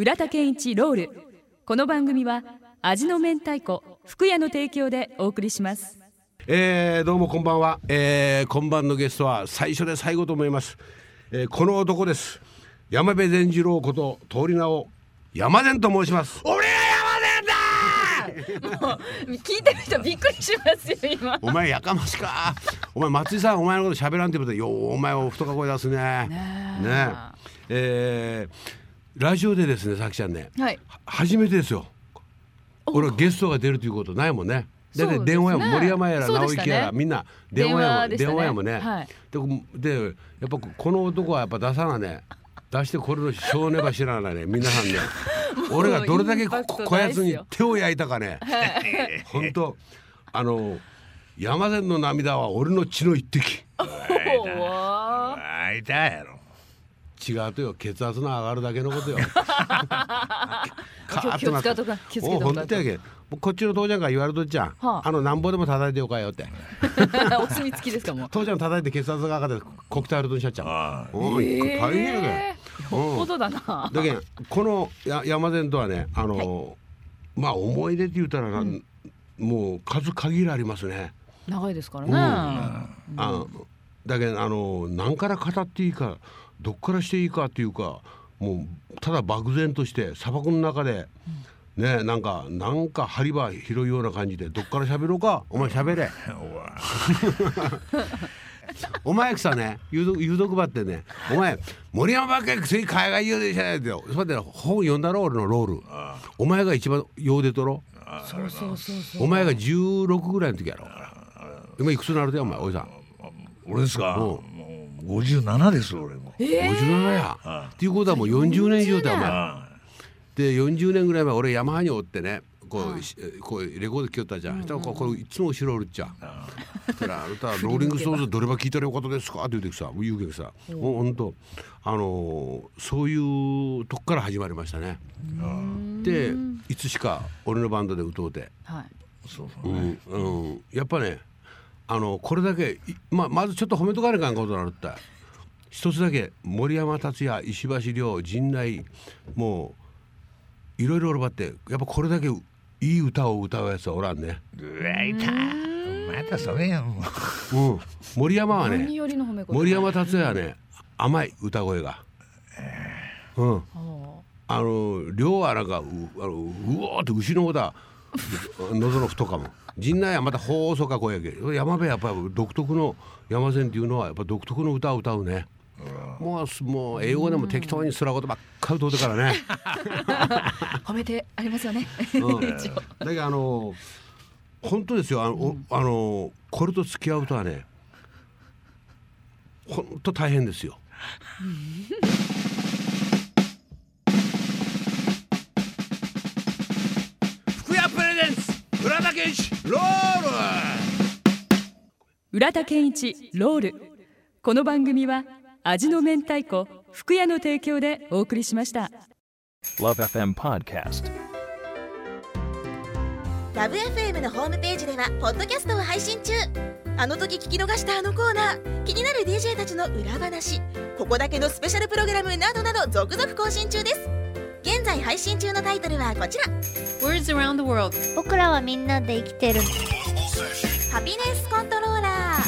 浦田健一ロール。この番組は味の明太子福屋の提供でお送りします。えー、どうもこんばんは、えー、今晩のゲストは最初で最後と思います、えー、この男です。山部善次郎こと通り名を山善と申します。俺が山善だ！もう聞いてる人びっくりしますよ今。お前やかましか。お前松井さんお前のこと喋らんってことでようお前お太か声出すね。ねえ。ねえー、ラジオでですねさきちゃんね、はい。初めてですよ。俺はゲストが出るということないもんね。だって電話やも森山やら直行やらみんな電話やもね。電話やもんね、はい。ででやっぱこの男はやっぱ出さなね出してこれの少年ば知らないね皆さんね。俺がどれだけインパクトこやつに手を焼いたかね。本当あの山善の涙は俺の血の一滴。おー。あいたやろ違うとよ。血圧の上がるだけのことよ。カーッ気をつけとか気をつけとかこっちの父ちゃんから言われとっちゃん、はあ。あのなんぼでも叩いてよかよって。お墨付きですかもう。父ちゃん叩いて血圧が上がってコクタイルとしちゃっちゃあ。うおい大変やえーよっぽどだな。だけんこのや山善とはねあの、まあ思い出って言ったらな、もう数限りありますね。長いですからうん。ねあだけどあの何から語っていいかどっからしていいかっていうかもうただ漠然として砂漠の中で、ねなんかなんか針場広いような感じでどっから喋ろうかお前喋れ。お前さね有毒有毒ばってねお前森山ばっかり次海外言うでしょよ。それで本読んだろ俺のロール。お前が一番ようでとろ。そうそうそうそう。お前が16ぐらいの時やろ。今いくつになるでお前おじさん。俺ですか？うん57です俺も。57や。っていうことはもう40年以上だよお前。あで40年ぐらい前俺山派におってねこう,し、こうレコード聴ったじゃん、したらこうこれいつも後ろおるっちゃそしたらあなたローリングストーンズどれば聞いたらよかったですか？って言うてさ言うけどさもうほんとあのーそういうとこから始まりましたね。でいつしか俺のバンドで歌うて、はい。そうそううねん。うん、やっぱねあのこれだけいままずちょっと褒めとかなあかんことなるって。一つだけ森山達也石橋亮陣内もういろいろおるばってやっぱこれだけいい歌を歌うやつはおらんね、うわいた。またそれやんもう。うん、森山はね森山達也はね甘い歌声が、うん、おあの亮はなんかうあのうおーって牛の方だ喉の太かも。陣内はまた細か声やけ山部はやっぱり独特の山線っていうのはやっぱ独特の歌を歌うね。もうすもう英語でも適当にすらことばっかり歌うてからね、ー褒めてありますよね。うん、だけどあの本当ですよ。あの,お、あのこれと付き合うとはね本当大変ですよ。浦田健一ロール。この番組は味の明太子福屋の提供でお送りしました。Love FM Podcast. ラブ f m のホームページではポッドキャストを配信中。あの時聞き逃したあのコーナー。気になる DJ たちの裏話。ここだけのスペシャルプログラムなどなど続々更新中です。現在配信中のタイトルはこちら。Words around the world. 僕らはみんなで生きてる。ハピネスコント